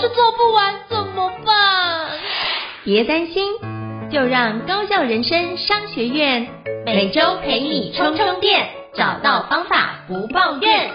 是做不完怎么办？别担心，就让高校人生商学院每周陪你充充电，找到方法不抱怨。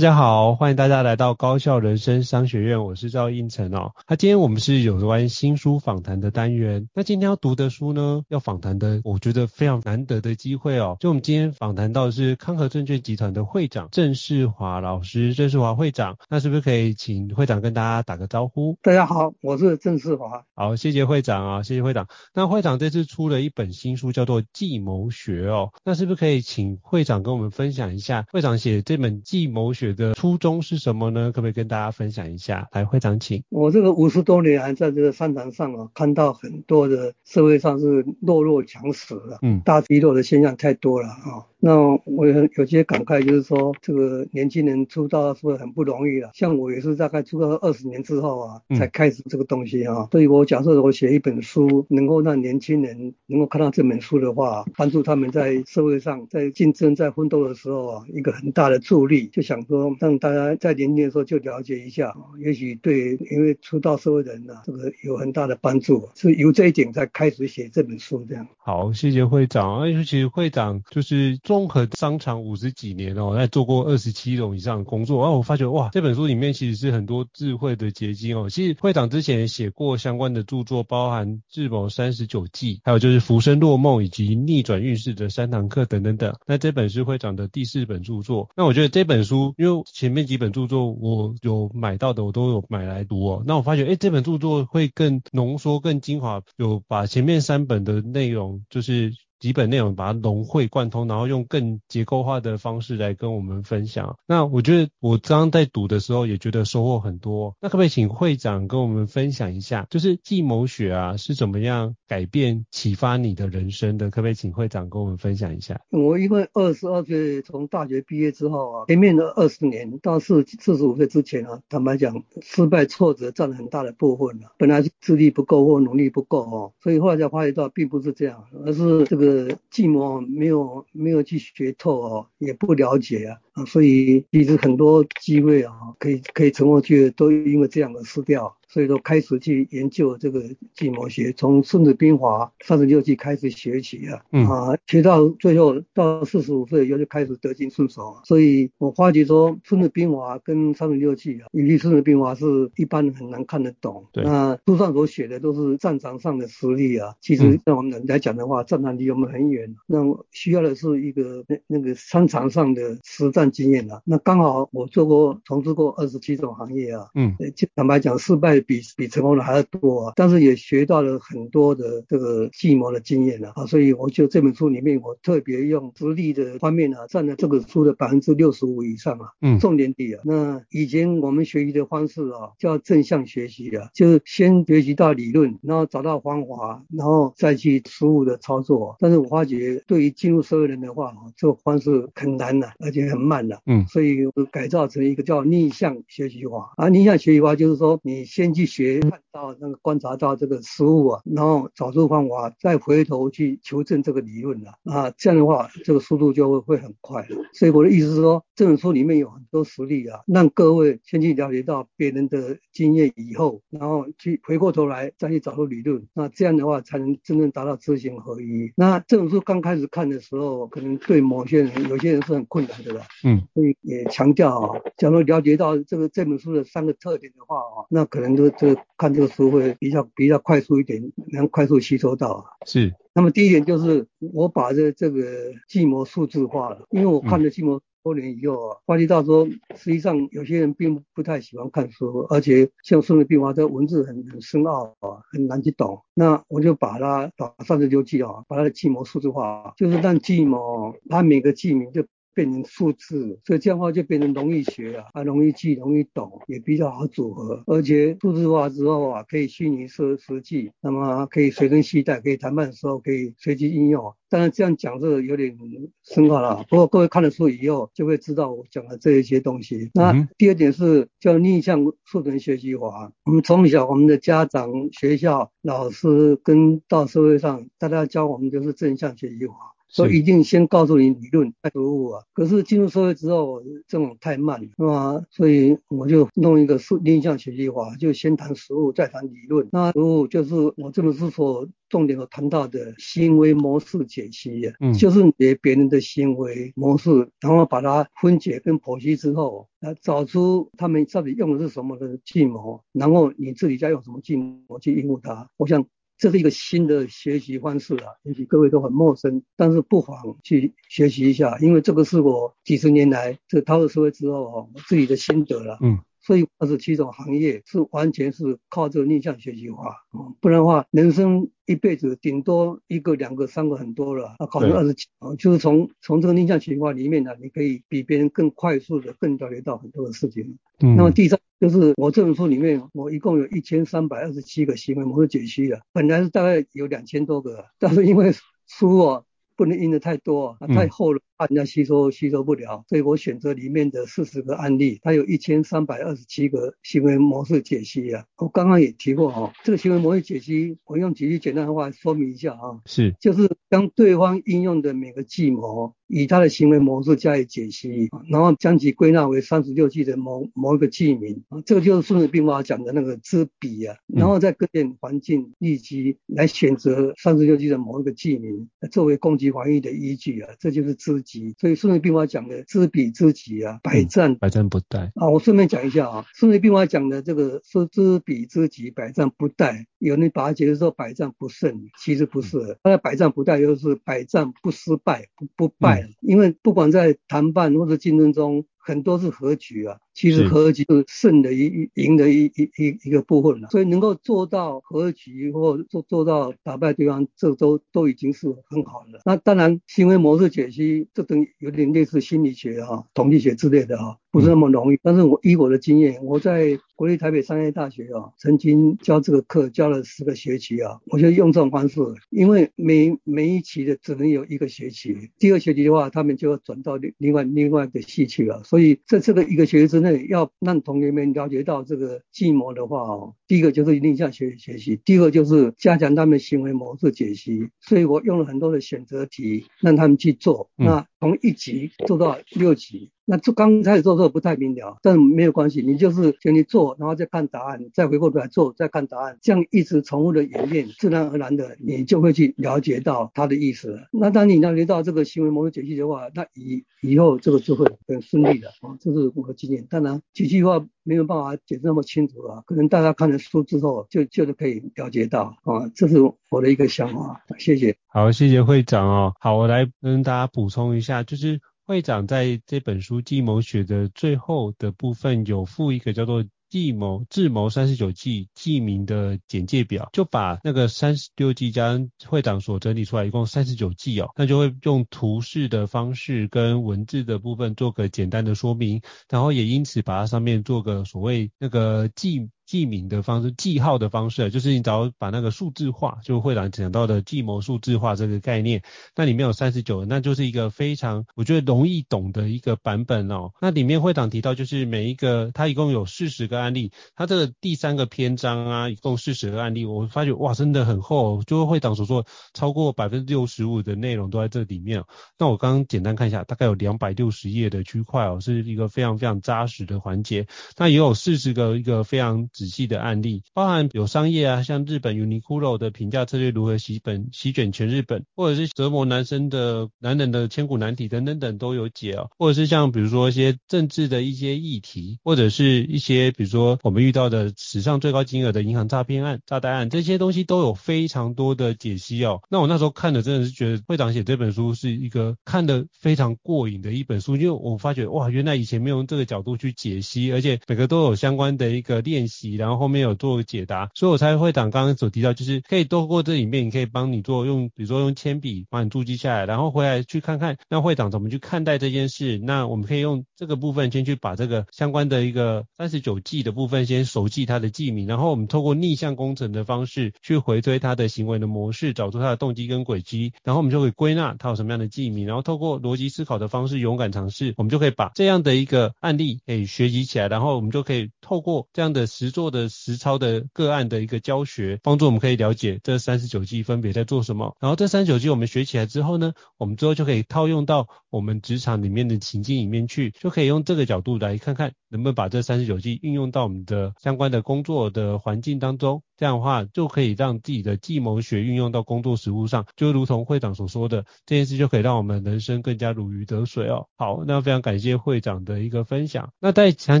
家好，欢迎大家来到高校人生商学院，我是赵胤丞哦。那今天我们是有关新书访谈的单元。那今天要读的书呢，要访谈的，我觉得非常难得的机会哦。就我们今天访谈到的是康和证券集团的会长郑世华老师，郑世华会长，那是不是可以请会长跟大家打个招呼？大家好，我是郑世华。好，谢谢会长啊，谢谢会长。那会长这次出了一本新书，叫做《计谋学》哦。那是不是可以请会长跟我们分享一下，会长写这本《计谋学》的初衷是什么呢？可不可以跟大家分享一下？来，会长请。我这个五十多年来在这个商场上啊，看到很多的社会上是弱肉强食的，嗯，大肌肉的现象太多了啊。那我有有些感慨，就是说这个年轻人出道是不是很不容易了？像我也是大概出道二十年之后啊，才开始这个东西啊。所以我假设我写一本书，能够让年轻人能够看到这本书的话，帮助他们在社会上在竞争、在奋斗的时候啊，一个很大的助力。就想说让大家在年轻的时候就了解一下，也许对因为出道社会人呢，这个有很大的帮助。是由这一点才开始写这本书这样。好，谢谢会长。而且其实会长就是。综合商场五十几年哦，在做过二十七种以上的工作，然后我发觉哇，这本书里面其实是很多智慧的结晶哦。其实会长之前写过相关的著作，包含《智谋三十九计》，还有就是《浮生若梦》以及《逆转运势的三堂课》等等等。那这本是会长的第四本著作。那我觉得这本书，因为前面几本著作我有买到的，我都有买来读哦。那我发觉，哎，这本著作会更浓缩、更精华，有把前面三本的内容就是。几本内容把它融会贯通，然后用更结构化的方式来跟我们分享。那我觉得我刚刚在读的时候也觉得收获很多。那可不可以请会长跟我们分享一下，就是计谋学啊是怎么样改变启发你的人生的？可不可以请会长跟我们分享一下？我因为二十二岁从大学毕业之后啊，前面的二十年到四四十五岁之前啊，坦白讲，失败挫折占了很大的部分了。本来是智力不够或努力不够哦，所以后来才发觉到并不是这样，而是这个。呃，寂寞没有没有去学透哦，也不了解啊，啊，所以其实很多机会啊，可以可以成功去，都因为这样而失掉。所以说开始去研究这个计谋学，从《孙子兵法》三十六计开始学起啊，嗯、啊，学到最后到四十五岁以后就开始得心顺手。所以我发觉说，《孙子兵法》跟三十六计啊，尤其《孙子兵法》是一般人很难看得懂。对。那书上所写的都是战场上的实力啊，其实在我们人来讲的话，战场离我们很远。那需要的是一个那那个商场上的实战经验啊。那刚好我做过从事过二十七种行业啊，嗯，坦白讲失败。比比成功的还要多啊，但是也学到了很多的这个计谋的经验了啊，所以我就这本书里面，我特别用实力的方面啊，占了这个书的百分之六十五以上啊，嗯，重点底啊。那以前我们学习的方式啊，叫正向学习啊，就是先学习到理论，然后找到方法，然后再去实物的操作。但是我发觉，对于进入社会人的话，这个方式很难的，而且很慢的，嗯，所以我改造成一个叫逆向学习法啊。逆向学习法就是说，你先。去学看到那个观察到这个实物啊，然后找出方法，再回头去求证这个理论了啊，这样的话这个速度就会会很快。所以我的意思是说，这本书里面有很多实例啊，让各位先去了解到别人的经验以后，然后去回过头来再去找出理论，那这样的话才能真正达到知行合一。那这本书刚开始看的时候，可能对某些人有些人是很困难的了，嗯，所以也强调啊，假如了解到这个这本书的三个特点的话啊，那可能。这个看这个书会比较比较快速一点，能快速吸收到。是。那么第一点就是我把这这个计谋数字化了，因为我看了计谋多年以后啊，发觉到说，实际上有些人并不太喜欢看书，而且像《孙子兵法》这文字很很深奥啊，很难去懂。那我就把它把三十六计啊，把它的计谋数字化，就是让计谋它每个计名就变成数字，所以这样的话就变成容易学啊，啊容易记、容易懂，也比较好组合。而且数字化之后啊，可以虚拟设实际，那么可以随身携带，可以谈判的时候可以随机应用。当然这样讲这个有点深奥了，不过各位看了书以后就会知道我讲的这一些东西。那第二点是叫逆向速成学习法。我们从小我们的家长、学校、老师跟到社会上，大家教我们就是正向学习法。所以一定先告诉你理论再实务啊，可是进入社会之后，这种太慢了，是吧？所以我就弄一个是逆向学习法，就先谈实物，再谈理论。那实务就是我这本书所重点所谈到的行为模式解析啊，嗯，就是别别人的行为模式，然后把它分解跟剖析之后，来找出他们到底用的是什么的计谋，然后你自己再用什么计谋去应付它。我想。这是一个新的学习方式啊，也许各位都很陌生，但是不妨去学习一下，因为这个是我几十年来这个踏入社会之后啊，我自己的心得了。嗯。所以二十七种行业是完全是靠这个逆向学习法，不然的话，人生一辈子顶多一个、两个、三个很多了，啊，考虑二十七，就是从从这个逆向学习法里面呢，你可以比别人更快速的、更了解到很多的事情。嗯。那么第三就是我这本书里面，我一共有一千三百二十七个行为模式解析的，本来是大概有两千多个，但是因为书啊不能印的太多啊，太厚了。怕人家吸收吸收不了，所以我选择里面的四十个案例，它有一千三百二十七个行为模式解析啊。我刚刚也提过哈，这个行为模式解析，我用几句简单的话说明一下啊。是，就是将对方应用的每个计谋，以他的行为模式加以解析，然后将其归纳为三十六计的某某一个计名啊。这个就是《孙子兵法》讲的那个知彼啊，然后再根据环境利机来选择三十六计的某一个计名，作为攻击防御的依据啊。这就是知己。所以《孙子兵法》讲的知彼知己啊，百战、嗯、百战不殆啊。我顺便讲一下啊，《孙子兵法》讲的这个说知彼知己，百战不殆。有人把它解释说百战不胜，其实不是，它的百战不殆就是百战不失败，不不败。因为不管在谈判或者竞争中，很多是和局啊。其实和局是胜的一赢的一一一一个部分了，所以能够做到和局或做做到打败对方，这都都已经是很好了。那当然，行为模式解析这等有点类似心理学啊、统计学之类的啊，不是那么容易。但是我以我的经验，我在国立台北商业大学啊，曾经教这个课教了十个学期啊，我就用这种方式，因为每每一期的只能有一个学期，第二学期的话，他们就要转到另另外另外的系去了，所以在这个一个学期之内。要让同学们了解到这个计谋的话哦，第一个就是一定向学学习，第二个就是加强他们行为模式解析。所以我用了很多的选择题让他们去做，那从一级做到六级。那这刚开始做的时候不太明了，但是没有关系，你就是先去做，然后再看答案，再回过头来做，再看答案，这样一直重复的演练，自然而然的你就会去了解到它的意思了。那当你了解到这个行为模式解析的话，那以以后这个就会很顺利的啊，这是我的经验。当然几句话没有办法解释那么清楚啊，可能大家看了书之后就就是可以了解到啊，这是我的一个想法。谢谢。好，谢谢会长哦。好，我来跟大家补充一下，就是。会长在这本书《计谋学》的最后的部分有附一个叫做“计谋智谋三十九计计名”的简介表，就把那个三十六计加会长所整理出来一共三十九计哦，那就会用图示的方式跟文字的部分做个简单的说明，然后也因此把它上面做个所谓那个计。记名的方式，记号的方式，就是你只要把那个数字化，就会长讲到的计谋数字化这个概念，那里面有三十九，那就是一个非常我觉得容易懂的一个版本哦。那里面会长提到，就是每一个它一共有四十个案例，它这个第三个篇章啊，一共四十个案例，我发觉哇，真的很厚，就会长所说超过百分之六十五的内容都在这里面。那我刚刚简单看一下，大概有两百六十页的区块哦，是一个非常非常扎实的环节。那也有四十个一个非常。仔细的案例，包含有商业啊，像日本 Uniqlo 的平价策略如何席本席卷全日本，或者是折磨男生的男人的千古难题等等等都有解哦，或者是像比如说一些政治的一些议题，或者是一些比如说我们遇到的史上最高金额的银行诈骗案、炸弹案，这些东西都有非常多的解析哦。那我那时候看的真的是觉得会长写这本书是一个看的非常过瘾的一本书，因为我发觉哇，原来以前没有用这个角度去解析，而且每个都有相关的一个练习。然后后面有做解答，所以我才会长刚刚所提到，就是可以透过这里面，你可以帮你做用，比如说用铅笔帮你注记下来，然后回来去看看那会长怎么去看待这件事。那我们可以用这个部分先去把这个相关的一个三十九计的部分先熟记他的计名，然后我们透过逆向工程的方式去回推他的行为的模式，找出他的动机跟轨迹，然后我们就可以归纳他有什么样的计名，然后透过逻辑思考的方式勇敢尝试，我们就可以把这样的一个案例给学习起来，然后我们就可以透过这样的实作做的实操的个案的一个教学，帮助我们可以了解这三十九计分别在做什么。然后这三十九计我们学起来之后呢，我们之后就可以套用到我们职场里面的情境里面去，就可以用这个角度来看看能不能把这三十九计运用到我们的相关的工作的环境当中。这样的话就可以让自己的计谋学运用到工作实务上，就如同会长所说的，这件事就可以让我们人生更加如鱼得水哦。好，那非常感谢会长的一个分享。那再想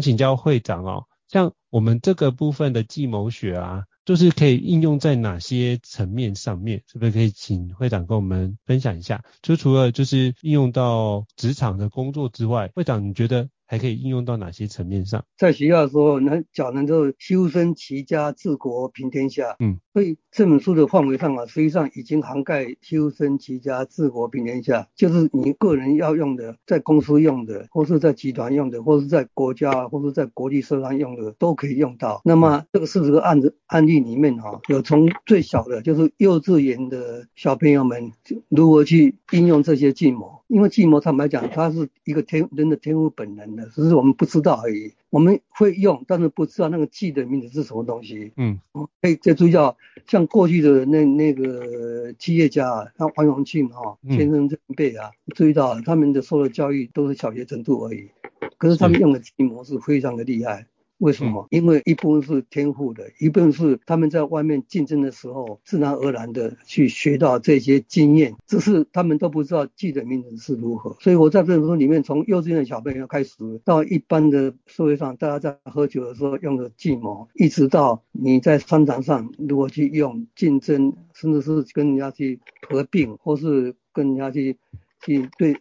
请教会长哦，像我们这个部分的计谋学啊，就是可以应用在哪些层面上面？是不是可以请会长跟我们分享一下？就除了就是应用到职场的工作之外，会长你觉得？还可以应用到哪些层面上？在学校的时候，能讲能够修身齐家治国平天下。嗯，所以这本书的范围上啊，实际上已经涵盖修身齐家治国平天下，就是你个人要用的，在公司用的，或是在集团用的，或是在国家，或是在国际社会上用的，都可以用到。那么这个四十个案子案例里面啊，有从最小的，就是幼稚园的小朋友们如何去应用这些计谋。因为计谋坦白讲，它是一个天人的天赋本能的，只是我们不知道而已。我们会用，但是不知道那个计的名字是什么东西。嗯，可以再注意到，像过去的那那个企业家，像黄永庆哈先生这一辈啊，注意到他们的受的教育都是小学程度而已，可是他们用的计谋是非常的厉害。为什么？因为一部分是天赋的，一部分是他们在外面竞争的时候，自然而然的去学到这些经验，只是他们都不知道计的名字是如何。所以我在这本书里面，从幼稚园的小朋友开始，到一般的社会上，大家在喝酒的时候用的计谋，一直到你在商场上如何去用竞争，甚至是跟人家去合并，或是跟人家去去对。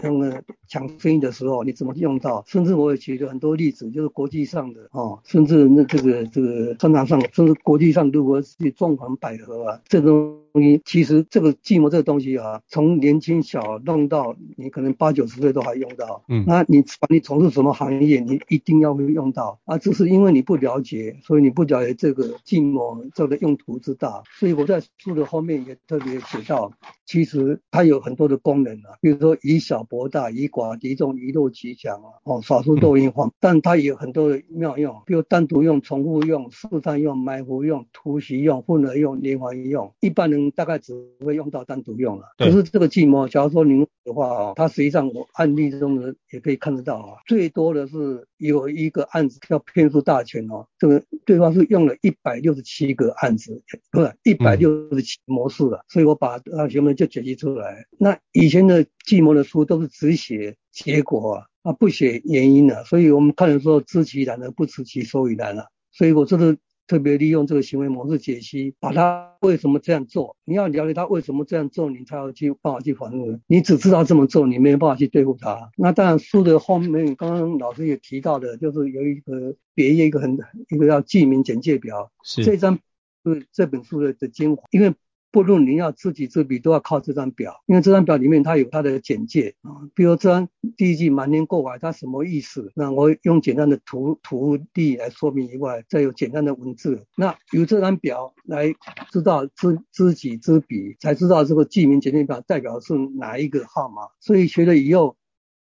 那么抢生意的时候，你怎么用到？甚至我也举了很多例子，就是国际上的哦，甚至那这个这个商场上，甚至国际上如果去纵横捭阖啊，这种。东西其实这个计谋这个东西啊，从年轻小弄到你可能八九十岁都还用到。嗯，那你管你从事什么行业，你一定要会用到啊。只是因为你不了解，所以你不了解这个计谋这个用途之大。所以我在书的后面也特别写到，其实它有很多的功能啊，比如说以小博大，以寡敌众，一路吉祥啊。哦，少数斗赢黄，但它也有很多的妙用，比如单独用、重复用、试探用、埋伏用、突袭用、混合用、连环用，一般人。大概只会用到单独用了，可是这个计谋，假如说您的话啊，它实际上我案例中的也可以看得到啊，最多的是有一个案子叫骗术大全哦，这个对方是用了一百六十七个案子，不是一百六十七模式了，所以我把同学们就解析出来。那以前的计谋的书都是只写结果啊，啊不写原因了，所以我们看的时候知其然而不知其所以然了，所以我这个。特别利用这个行为模式解析，把他为什么这样做，你要了解他为什么这样做，你才要去办法去反应。你只知道这么做，你没有办法去对付他。那当然书的后面，刚刚老师也提到的，就是有一个别页一个很一个叫记名简介表，是这张是这本书的的精华，因为。不论你要知己知彼，都要靠这张表，因为这张表里面它有它的简介啊，比如这张第一句瞒天过海，它什么意思？那我用简单的图图例来说明以外，再有简单的文字，那由这张表来知道知知己知彼，才知道这个记名简介表代表是哪一个号码。所以学了以后。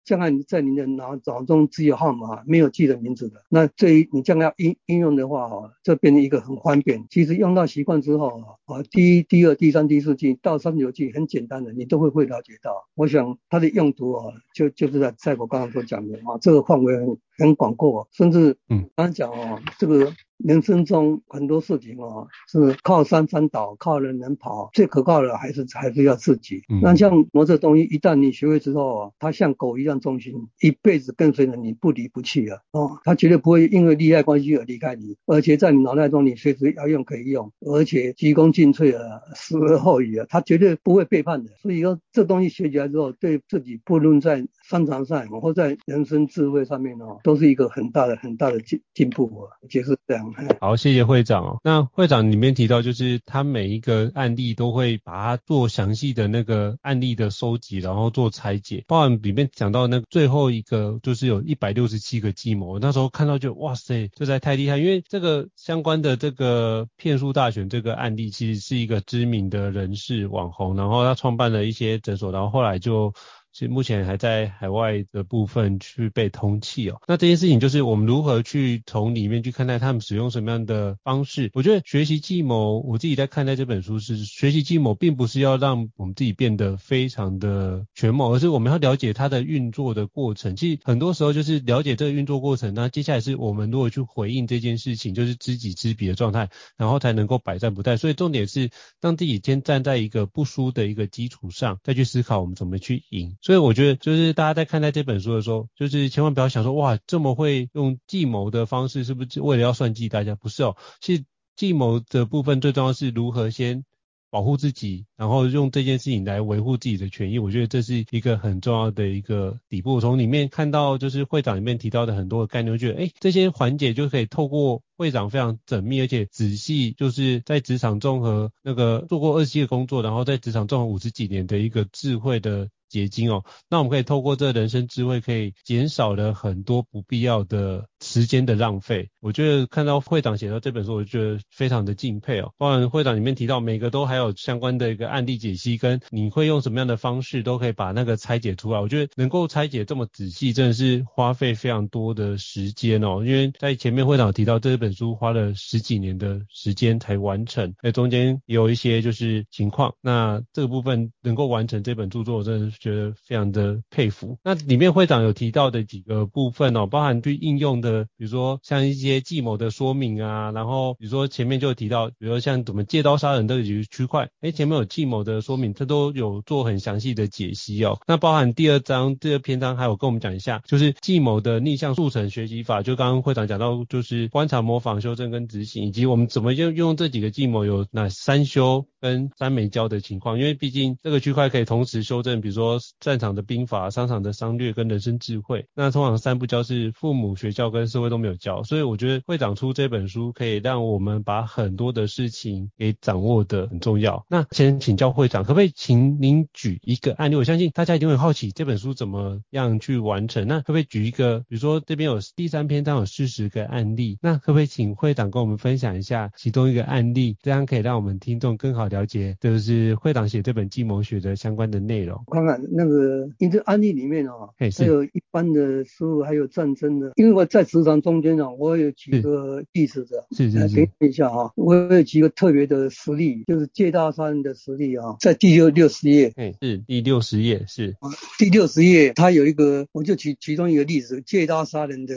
将来你在你的脑脑中只有号码，没有记的名字的，那这一你将来要应应用的话哦，这变成一个很方便。其实用到习惯之后啊，第一、第二、第三、第四季到三十九季很简单的，你都会会了解到。我想它的用途啊，就就是在在我刚刚所讲的啊，这个范围很很广阔，甚至嗯，刚刚讲哦，这个。人生中很多事情哦，是靠山山倒，靠人人跑，最可靠的还是还是要自己。嗯、那像魔这东西，一旦你学会之后，它像狗一样忠心，一辈子跟随着你不离不弃啊。哦，它绝对不会因为利害关系而离开你，而且在你脑袋中你随时要用可以用，而且鞠躬尽瘁啊，死而后已啊，它绝对不会背叛的。所以说这东西学起来之后，对自己不论在商场上或在人生智慧上面哦，都是一个很大的很大的进进步啊，就是这样。好，谢谢会长哦。那会长里面提到，就是他每一个案例都会把它做详细的那个案例的收集，然后做拆解。包含里面讲到那最后一个，就是有一百六十七个计谋。那时候看到就哇塞，这在太厉害，因为这个相关的这个骗术大全这个案例，其实是一个知名的人士网红，然后他创办了一些诊所，然后后来就。其实目前还在海外的部分去被通气哦。那这件事情就是我们如何去从里面去看待他们使用什么样的方式。我觉得学习计谋，我自己在看待这本书是学习计谋，并不是要让我们自己变得非常的全谋，而是我们要了解它的运作的过程。其实很多时候就是了解这个运作过程，那接下来是我们如何去回应这件事情，就是知己知彼的状态，然后才能够百战不殆。所以重点是当自己先站在一个不输的一个基础上，再去思考我们怎么去赢。所以我觉得，就是大家在看待这本书的时候，就是千万不要想说，哇，这么会用计谋的方式，是不是为了要算计大家？不是哦，其实计谋的部分最重要是如何先保护自己，然后用这件事情来维护自己的权益。我觉得这是一个很重要的一个底部。从里面看到，就是会长里面提到的很多的概念，我觉得，哎，这些环节就可以透过会长非常缜密而且仔细，就是在职场综合那个做过二十七个工作，然后在职场综合五十几年的一个智慧的。结晶哦，那我们可以透过这人生智慧，可以减少了很多不必要的时间的浪费。我觉得看到会长写到这本书，我觉得非常的敬佩哦。当然会长里面提到每个都还有相关的一个案例解析，跟你会用什么样的方式都可以把那个拆解出来。我觉得能够拆解这么仔细，真的是花费非常多的时间哦。因为在前面会长提到这本书花了十几年的时间才完成，在中间有一些就是情况，那这个部分能够完成这本著作，真的。觉得非常的佩服。那里面会长有提到的几个部分哦，包含对应用的，比如说像一些计谋的说明啊，然后比如说前面就提到，比如说像怎么借刀杀人这几个区块，哎，前面有计谋的说明，这都有做很详细的解析哦。那包含第二章这个篇章还有跟我们讲一下，就是计谋的逆向速成学习法，就刚刚会长讲到，就是观察、模仿、修正跟执行，以及我们怎么用用这几个计谋有哪三修跟三没教的情况，因为毕竟这个区块可以同时修正，比如说。战场的兵法、商场的商略跟人生智慧，那通常三不教是父母、学校跟社会都没有教，所以我觉得会长出这本书可以让我们把很多的事情给掌握的很重要。那先请教会长，可不可以请您举一个案例？我相信大家一定会好奇这本书怎么样去完成。那可不可以举一个，比如说这边有第三篇章有四十个案例，那可不可以请会长跟我们分享一下其中一个案例，这样可以让我们听众更好了解，就是会长写这本计谋学的相关的内容。那个，因为这案例里面哦，还有一般的事物，还有战争的。因为我在职场中间呢，我有几个例子的，是是是，给你一下哈。我有几个特别的实例，就是借刀杀人的实例啊，在第六六十页。哎，是第六十页，是。第六十页，它有一个，我就举其中一个例子，借刀杀人的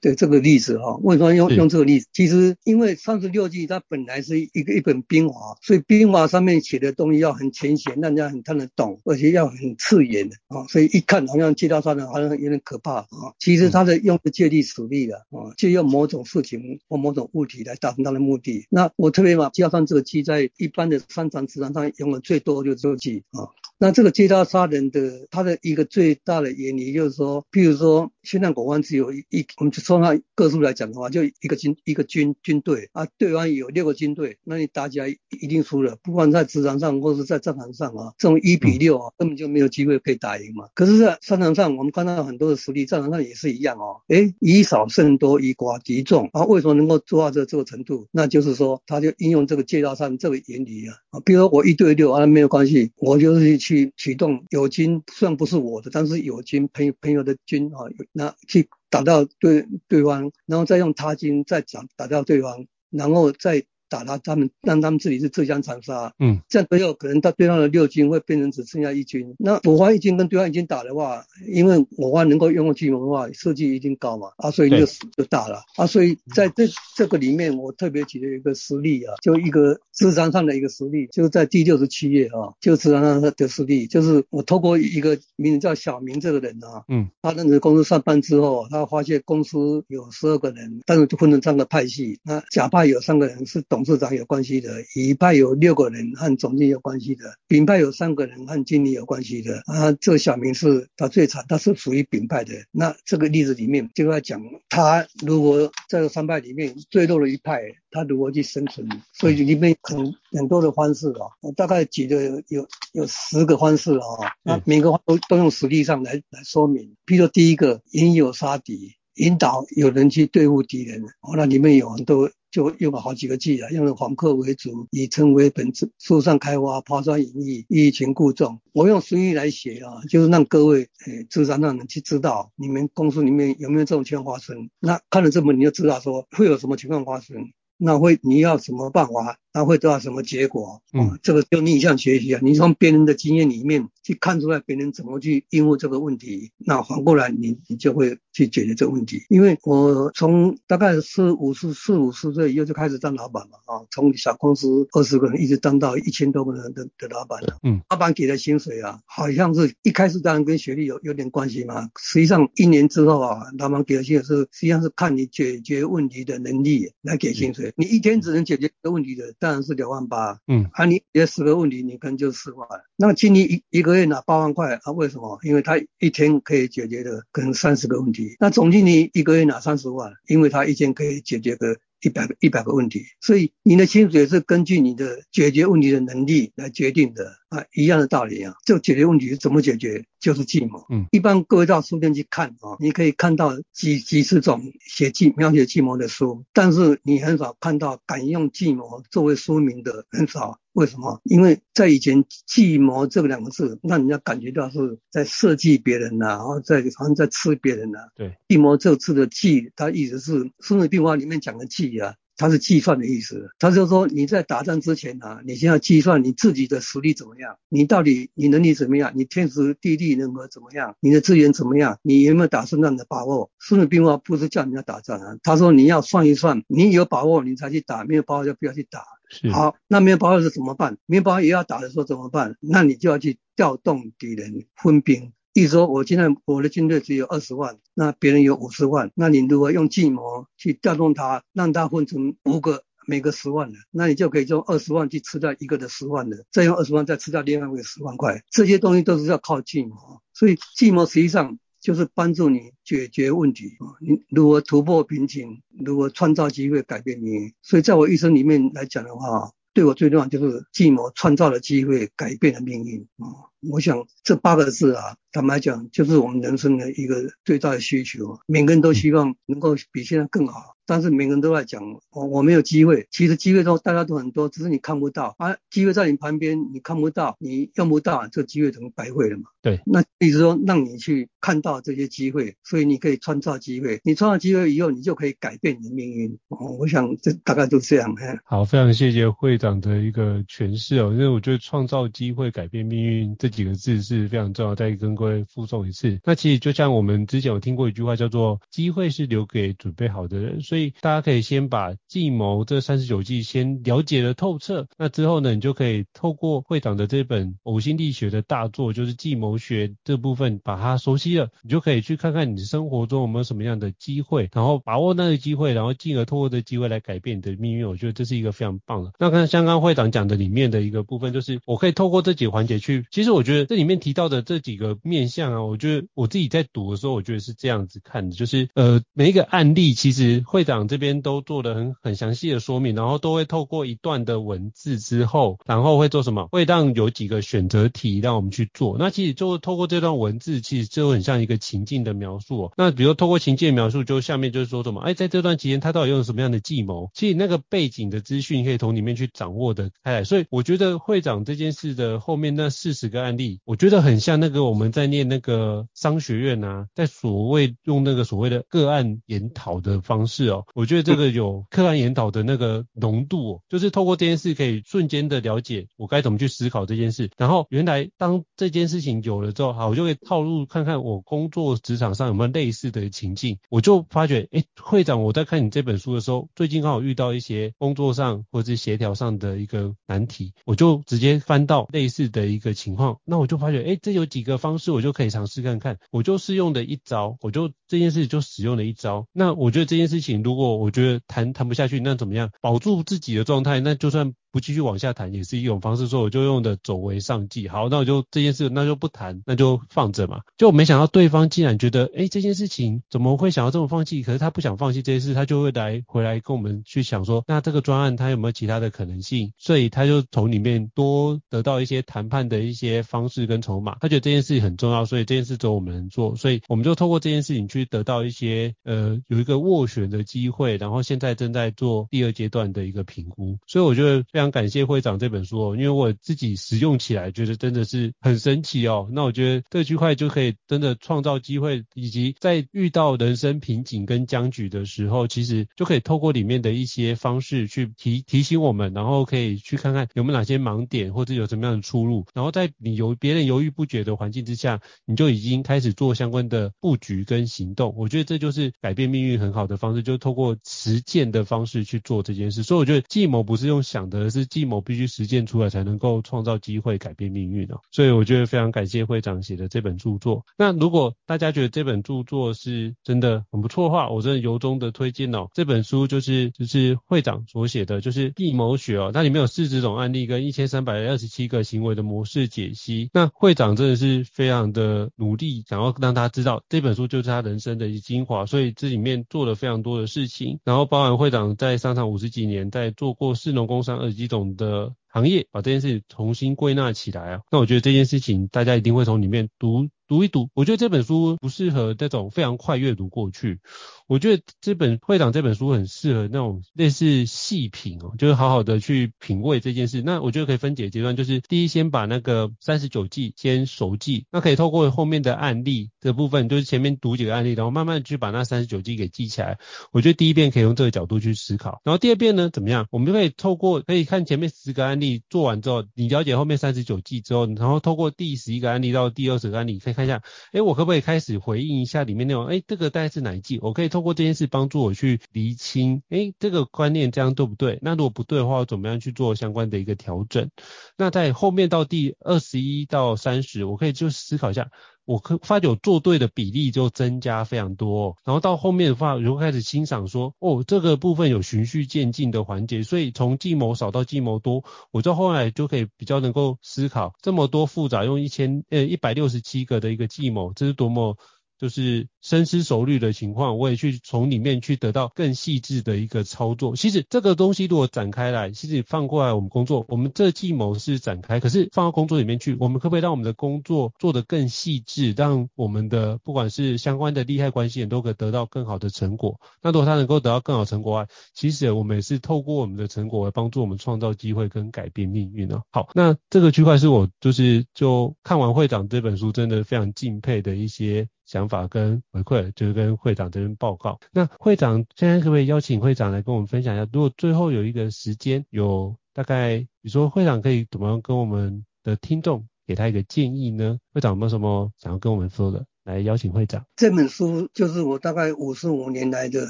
的这个例子哈。为什么用用这个例子？其实因为三十六计它本来是一个一本兵法，所以兵法上面写的东西要很浅显，让人家很看得懂，而且要很。很刺眼的啊，所以一看好像借刀杀人，好像有点可怕啊。其实他的用借力使力的啊，借用某种事情或某种物体来达成他的目的。那我特别把借刀杀人这个计在一般的商场职场上用的最多就是这个计啊。那这个借刀杀人的他的一个最大的原理就是说，譬如说现在国湾只有一，我们就说他个数来讲的话，就一个军一个军军队啊，对方有六个军队，那你打起来一定输了，不管在职场上或是在战场上啊，这种一比六啊，根本就没有机会可以打赢嘛。可是，在商场上我们看到很多的实力，战场上也是一样哦。诶，以少胜多，以寡敌众啊。为什么能够做到这这个程度？那就是说，他就应用这个借刀杀人这个原理啊。啊，比如说我一对六啊，没有关系，我就是去启动友军，虽然不是我的，但是友军朋友朋友的军啊，那去打到对对方，然后再用他军再打打到对方，然后再。打他，他们让他们自己是自相残杀，嗯，这样最后可能他对方的六军会变成只剩下一军。那我方一军跟对方一军打的话，因为我方能够用计谋的话，设计一定高嘛，啊，所以就就打了，啊，所以在这这个里面，我特别举了一个实例啊，就一个智商上的一个实例，就是在第六十七页啊，就智商上的实例，就是我透过一个名字叫小明这个人啊，嗯，他认识公司上班之后，他发现公司有十二个人，但是就分成三个派系，那甲派有三个人是董。董事长有关系的，乙派有六个人和总经理有关系的，丙派有三个人和经理有关系的。啊，这个小明是他最惨，他是属于丙派的。那这个例子里面就要讲，他如果在这三派里面最弱的一派，他如何去生存？所以里面很很多的方式啊，我大概举的有有十个方式啊，那每个都都用实例上来来说明。譬如说第一个，引诱杀敌。引导有人去对付敌人，哦，那里面有很多就用了好几个字啊，用了黄客为主，以诚为本，树上开花，抛砖引玉，欲擒故纵。我用俗语来写啊，就是让各位诶，智商让人去知道你们公司里面有没有这种情况发生。那看了这本你就知道说会有什么情况发生，那会你要什么办法，那会得到什么结果？嗯，这个就逆向学习啊，你从别人的经验里面去看出来别人怎么去应付这个问题，那反过来你你就会。去解决这个问题，因为我从大概是五十四五十岁以后就开始当老板嘛，啊，从小公司二十个人一直当到一千多个人的的老板了。嗯，老板给的薪水啊，好像是一开始当然跟学历有有点关系嘛，实际上一年之后啊，老板给的薪水是实际上是看你解决问题的能力来给薪水。你一天只能解决一个问题的，当然是两万八。嗯，啊，你解决十个问题，你可能就四万。那么经理一一个月拿八万块，啊，为什么？因为他一天可以解决的可能三十个问题。那总经理一个月拿三十万，因为他一天可以解决个一百个一百个问题，所以你的薪水是根据你的解决问题的能力来决定的啊，一样的道理啊。这个解决问题怎么解决？就是计谋。嗯，一般各位到书店去看啊，你可以看到几几十种写计描写计谋的书，但是你很少看到敢用计谋作为书名的，很少。为什么？因为在以前，计谋这个两个字，让人家感觉到是在设计别人呐、啊，然后在好像在吃别人呐、啊。对，计谋这个字的计，它意思是《孙子兵法》里面讲的计啊。它是计算的意思，他就说你在打仗之前啊，你先要计算你自己的实力怎么样，你到底你能力怎么样，你天时地利人和怎么样，你的资源怎么样，你有没有打胜仗的把握？孙子兵法不是叫你要打仗啊，他说你要算一算，你有把握你才去打，没有把握就不要去打。好，那没有把握是怎么办？没有把握也要打的时候怎么办？那你就要去调动敌人分兵。意思说，我现在我的军队只有二十万，那别人有五十万，那你如果用计谋去调动他，让他分成五个，每个十万的，那你就可以用二十万去吃掉一个的十万的，再用二十万再吃掉另外一个十万块，这些东西都是要靠计谋。所以计谋实际上就是帮助你解决问题，你如何突破瓶颈，如何创造机会改变命运。所以在我一生里面来讲的话，对我最重要就是计谋创造了机会，改变了命运啊。我想这八个字啊，坦白讲，就是我们人生的一个最大的需求。每个人都希望能够比现在更好，但是每个人都在讲我我没有机会。其实机会都大家都很多，只是你看不到啊。机会在你旁边，你看不到，你用不到，这机会等于白费了嘛。对。那意思说让你去看到这些机会，所以你可以创造机会。你创造机会以后，你就可以改变你的命运。哦，我想这大概就这样。好，非常谢谢会长的一个诠释哦，因为我觉得创造机会改变命运这。几个字是非常重要，再跟各位复诵一次。那其实就像我们之前有听过一句话，叫做“机会是留给准备好的人”，所以大家可以先把计谋这三十九计先了解了透彻。那之后呢，你就可以透过会长的这本呕心沥血的大作，就是计谋学这部分，把它熟悉了，你就可以去看看你的生活中有没有什么样的机会，然后把握那个机会，然后进而透过这机会来改变你的命运。我觉得这是一个非常棒的。那看刚刚会长讲的里面的一个部分，就是我可以透过这几个环节去，其实我。我觉得这里面提到的这几个面向啊，我觉得我自己在读的时候，我觉得是这样子看的，就是呃每一个案例其实会长这边都做的很很详细的说明，然后都会透过一段的文字之后，然后会做什么？会让有几个选择题让我们去做。那其实就透过这段文字，其实就很像一个情境的描述哦。那比如透过情境的描述，就下面就是说什么？哎，在这段期间他到底用了什么样的计谋？其实那个背景的资讯可以从里面去掌握的开来。所以我觉得会长这件事的后面那四十个案例，我觉得很。像那个我们在念那个商学院啊，在所谓用那个所谓的个案研讨的方式哦，我觉得这个有个案研讨的那个浓度哦，就是透过这件事可以瞬间的了解我该怎么去思考这件事，然后原来当这件事情有了之后，好，我就会套入看看我工作职场上有没有类似的情境，我就发觉，哎，会长，我在看你这本书的时候，最近刚好遇到一些工作上或者是协调上的一个难题，我就直接翻到类似的一个情况，那我就发觉，哎。这有几个方式，我就可以尝试看看。我就是用的一招，我就这件事就使用了一招。那我觉得这件事情，如果我觉得谈谈不下去，那怎么样保住自己的状态？那就算。不继续往下谈也是一种方式，说我就用的走为上计。好，那我就这件事那就不谈，那就放着嘛。就没想到对方竟然觉得，哎，这件事情怎么会想要这么放弃？可是他不想放弃这件事，他就会来回来跟我们去想说，那这个专案他有没有其他的可能性？所以他就从里面多得到一些谈判的一些方式跟筹码。他觉得这件事情很重要，所以这件事只有我们能做。所以我们就透过这件事情去得到一些呃有一个斡旋的机会，然后现在正在做第二阶段的一个评估。所以我觉得非常。感谢会长这本书哦，因为我自己使用起来觉得真的是很神奇哦。那我觉得这区块就可以真的创造机会，以及在遇到人生瓶颈跟僵局的时候，其实就可以透过里面的一些方式去提提醒我们，然后可以去看看有没有哪些盲点，或者有什么样的出路。然后在你犹别人犹豫不决的环境之下，你就已经开始做相关的布局跟行动。我觉得这就是改变命运很好的方式，就是透过实践的方式去做这件事。所以我觉得计谋不是用想的，而是计谋必须实践出来，才能够创造机会，改变命运哦。所以我觉得非常感谢会长写的这本著作。那如果大家觉得这本著作是真的很不错的话，我真的由衷的推荐哦。这本书就是就是会长所写的，就是计谋学哦。它里面有四十种案例跟一千三百二十七个行为的模式解析。那会长真的是非常的努力，想要让大家知道这本书就是他人生的一些精华，所以这里面做了非常多的事情。然后包含会长在商场五十几年，在做过市农工商二级总的。行业把这件事重新归纳起来啊，那我觉得这件事情大家一定会从里面读。读一读，我觉得这本书不适合这种非常快阅读过去。我觉得这本会长这本书很适合那种类似细品哦，就是好好的去品味这件事。那我觉得可以分解阶段，就是第一先把那个三十九计先熟记，那可以透过后面的案例的部分，就是前面读几个案例，然后慢慢去把那三十九计给记起来。我觉得第一遍可以用这个角度去思考，然后第二遍呢怎么样？我们就可以透过可以看前面十个案例你做完之后，你了解后面三十九计之后，然后透过第十一个案例到第二十个案例，可以看。一下，哎，我可不可以开始回应一下里面内容？哎，这个大概是哪一计？我可以通过这件事帮助我去厘清，哎，这个观念这样对不对？那如果不对的话，我怎么样去做相关的一个调整？那在后面到第二十一到三十，我可以就思考一下。我可发觉我做对的比例就增加非常多，然后到后面的话，如果开始欣赏说，哦，这个部分有循序渐进的环节，所以从计谋少到计谋多，我就后来就可以比较能够思考这么多复杂，用一千呃一百六十七个的一个计谋，这是多么。就是深思熟虑的情况，我也去从里面去得到更细致的一个操作。其实这个东西如果展开来，其实放过来我们工作，我们这计谋是展开，可是放到工作里面去，我们可不可以让我们的工作做得更细致，让我们的不管是相关的利害关系人都可得到更好的成果？那如果他能够得到更好成果外，其实我们也是透过我们的成果来帮助我们创造机会跟改变命运呢。好，那这个区块是我就是就看完会长这本书，真的非常敬佩的一些。想法跟回馈，就是跟会长这边报告。那会长现在可不可以邀请会长来跟我们分享一下？如果最后有一个时间，有大概，比如说会长可以怎么样跟我们的听众给他一个建议呢？会长有没有什么想要跟我们说的？来邀请会长。这本书就是我大概五十五年来的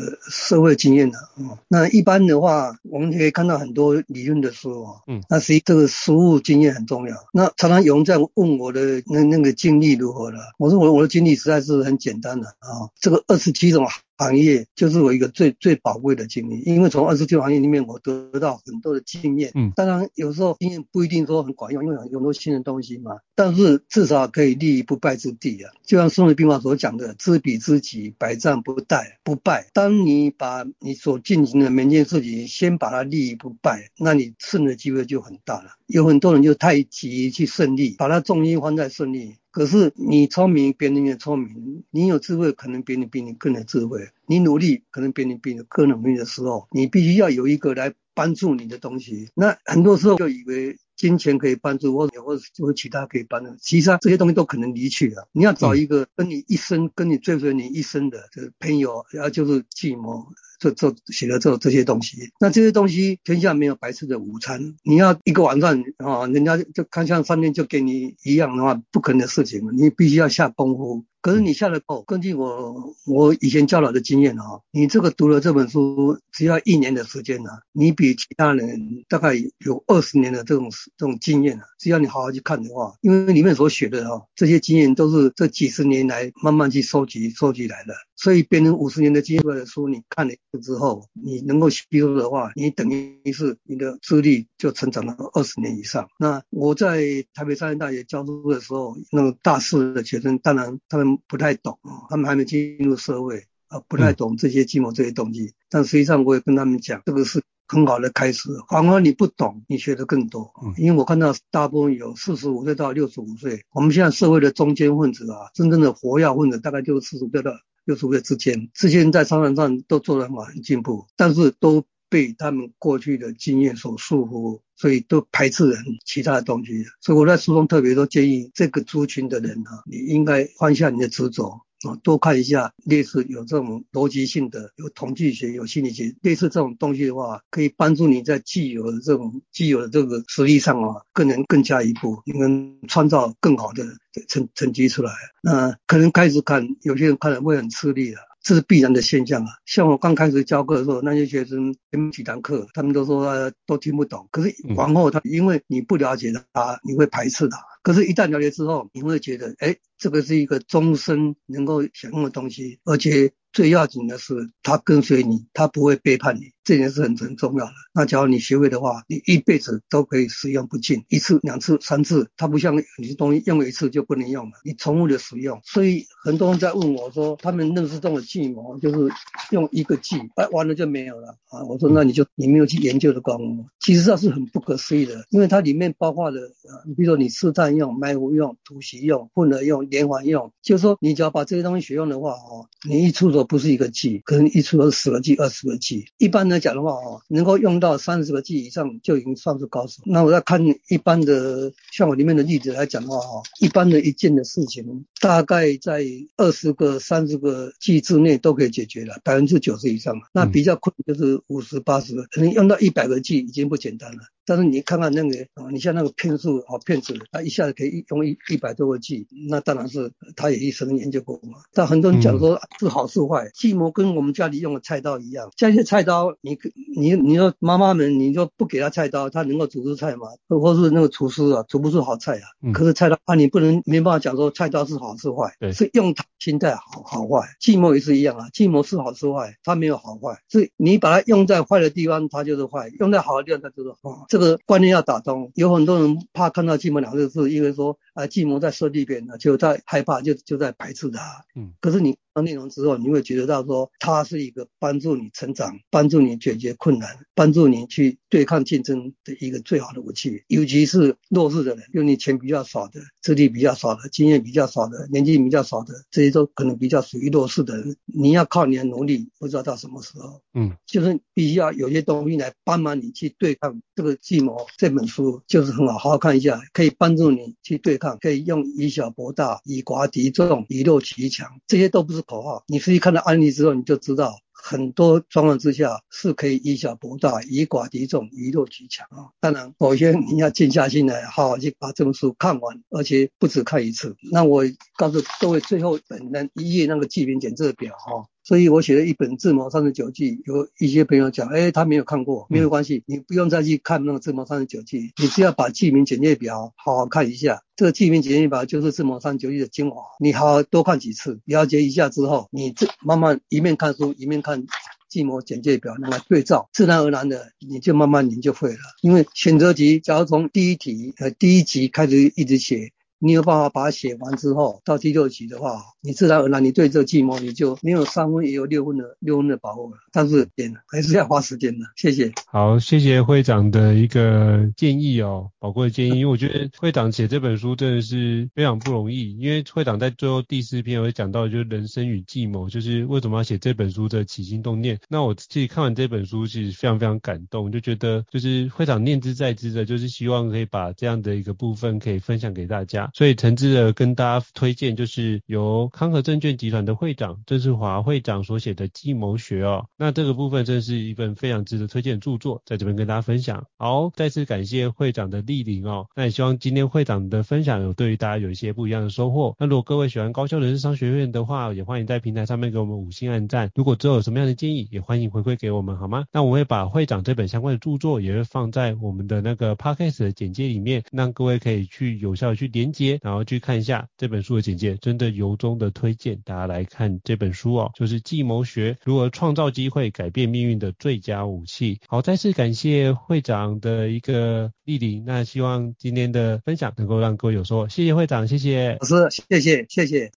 社会经验了。啊，那一般的话，我们可以看到很多理论的书啊。嗯。那实际这个实务经验很重要。那常常有人在问我的那那个经历如何了？我说我我的经历实在是很简单的啊。这个二十七种。行业就是我一个最最宝贵的经历，因为从二十七行业里面，我得到很多的经验。嗯，当然有时候经验不一定说很管用，因为有很多新的东西嘛。但是至少可以立于不败之地啊！就像孙子兵法所讲的“知彼知己，百战不殆不败”。当你把你所进行的每件事情先把它立于不败，那你胜的机会就很大了。有很多人就太急于去胜利，把它重心放在胜利。可是你聪明，别人也聪明；你有智慧，可能别人比你更有智慧；你努力，可能别人比你更努力的时候，你必须要有一个来帮助你的东西。那很多时候就以为金钱可以帮助，或者或者或其他可以帮助，其实这些东西都可能离去了。你要找一个跟你一生、跟你追随你一生的这个朋友，然后就是寂寞。这这写了这这些东西，那这些东西天下没有白吃的午餐。你要一个晚上啊，人家就看像上面就给你一样的话，不可能的事情，你必须要下功夫。可是你下了后，根据我我以前教导的经验啊，你这个读了这本书，只要一年的时间呢，你比其他人大概有二十年的这种这种经验啊。只要你好好去看的话，因为里面所写的啊，这些经验都是这几十年来慢慢去收集收集来的。所以变成五十年的经验的书，你看了之后，你能够吸收的话，你等于是你的资历就成长了二十年以上。那我在台北商业大学教书的时候，那个大四的学生，当然他们不太懂，他们还没进入社会啊，不太懂这些计谋这些东西。但实际上我也跟他们讲，这个是。很好的开始，反而你不懂，你学的更多。因为我看到大部分有四十五岁到六十五岁，我们现在社会的中间分子啊，真正的活跃分子大概就是四十五岁到六十五岁之间。这些人在商场上都做得很好，很进步，但是都被他们过去的经验所束缚，所以都排斥人其他的东西。所以我在书中特别都建议这个族群的人啊，你应该放下你的执着。啊，多看一下类似有这种逻辑性的、有统计学、有心理学类似这种东西的话，可以帮助你在既有的这种既有的这个实力上啊，更能更加一步，你能创造更好的成成绩出来。那可能开始看，有些人看了会很吃力的，这是必然的现象啊。像我刚开始教课的时候，那些学生前几堂课，他们都说呃都听不懂，可是往后他因为你不了解他，你会排斥他。可是，一旦了解之后，你会觉得，哎，这个是一个终身能够享用的东西，而且。最要紧的是，他跟随你，他不会背叛你，这点是很很重要的。那假如你学会的话，你一辈子都可以使用不尽，一次、两次、三次，它不像有些东西用了一次就不能用了，你重复的使用。所以很多人在问我说，他们认识这种计谋，就是用一个计，哎，完了就没有了啊。我说那你就你没有去研究的光，其实上是很不可思议的，因为它里面包括的，你比如说你试探用、埋伏用、突袭用、混合用、连环用，就是说你只要把这些东西学用的话，哦，你一出手。不是一个 G，可能一出都十个 G、二十个 G。一般来讲的话，哦，能够用到三十个 G 以上就已经算是高手。那我在看一般的，像我里面的例子来讲的话，哈，一般的一件的事情，大概在二十个、三十个 G 之内都可以解决了，百分之九十以上。那比较困就是五十、八十个，可能用到一百个 G 已经不简单了。但是你看看那个啊，你像那个骗术啊，骗子他一下子可以用一一百多个 G，那当然是他也一生研究过嘛。但很多人讲说是好是坏，计谋跟我们家里用的菜刀一样，像一些菜刀，你你你说妈妈们，你就不给他菜刀，他能够煮出菜吗？或是那个厨师啊，煮不出好菜啊。可是菜刀啊，你不能没办法讲说菜刀是好是坏，是用它心态好好坏。计谋也是一样啊，计谋是好是坏，它没有好坏，是你把它用在坏的地方，它就是坏；用在好的地方，它就是好。这个观念要打通，有很多人怕看到寂寞两个字，因为说啊，计谋在设计边呢，就在害怕，就就在排斥他。嗯，可是你看内容之后，你会觉得到说，它是一个帮助你成长、帮助你解决困难、帮助你去对抗竞争的一个最好的武器。尤其是弱势的人，就你钱比较少的、资历比较少的、经验比较少的、年纪比较少的，这些都可能比较属于弱势的人。你要靠你的努力，不知道到什么时候。嗯，就是必须要有些东西来帮忙你去对抗这个计谋。这本书就是很好，好好看一下，可以帮助你去对抗，可以用以小博大、以寡敌众、以弱取强，这些都不是口号。你实际看到案例之后，你就知道很多状况之下是可以以小博大、以寡敌众、以弱取强啊。当然，首先你要静下心来，好好去把这本书看完，而且不止看一次。那我告诉各位，最后本那一页那个计评检测表哈。所以我写了一本《智谋三十九计》，有一些朋友讲，哎，他没有看过，没有关系，你不用再去看那个《智谋三十九计》，你只要把记名简介表好好看一下。这个记名简介表就是《智谋三十九计》的精华，你好好多看几次，了解一下之后，你这慢慢一面看书一面看计谋简介表，那么对照，自然而然的你就慢慢你就会了。因为选择题，假如从第一题呃第一集开始一直写。你有办法把它写完之后，到第六集的话，你自然而然你对这个计谋你就没有三分也有六分的六分的把握了。但是点还是要花时间的。谢谢。好，谢谢会长的一个建议哦，宝贵的建议。因为我觉得会长写这本书真的是非常不容易，因为会长在最后第四篇会讲到，就是人生与计谋，就是为什么要写这本书的起心动念。那我自己看完这本书，其实非常非常感动，就觉得就是会长念之在兹的，就是希望可以把这样的一个部分可以分享给大家。所以诚挚的跟大家推荐，就是由康和证券集团的会长郑世华会长所写的《计谋学》哦。那这个部分真是一本非常值得推荐的著作，在这边跟大家分享。好，再次感谢会长的莅临哦。那也希望今天会长的分享有对于大家有一些不一样的收获。那如果各位喜欢高效人士商学院的话，也欢迎在平台上面给我们五星按赞。如果之后有什么样的建议，也欢迎回馈给我们好吗？那我会把会长这本相关的著作也会放在我们的那个 podcast 的简介里面，让各位可以去有效的去连接。接，然后去看一下这本书的简介，真的由衷的推荐大家来看这本书哦，就是《计谋学：如何创造机会改变命运的最佳武器》。好，再次感谢会长的一个莅临，那希望今天的分享能够让各位有收获。谢谢会长，谢谢老师，谢谢谢谢。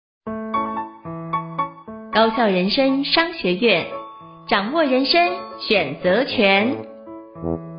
高校人生商学院，掌握人生选择权。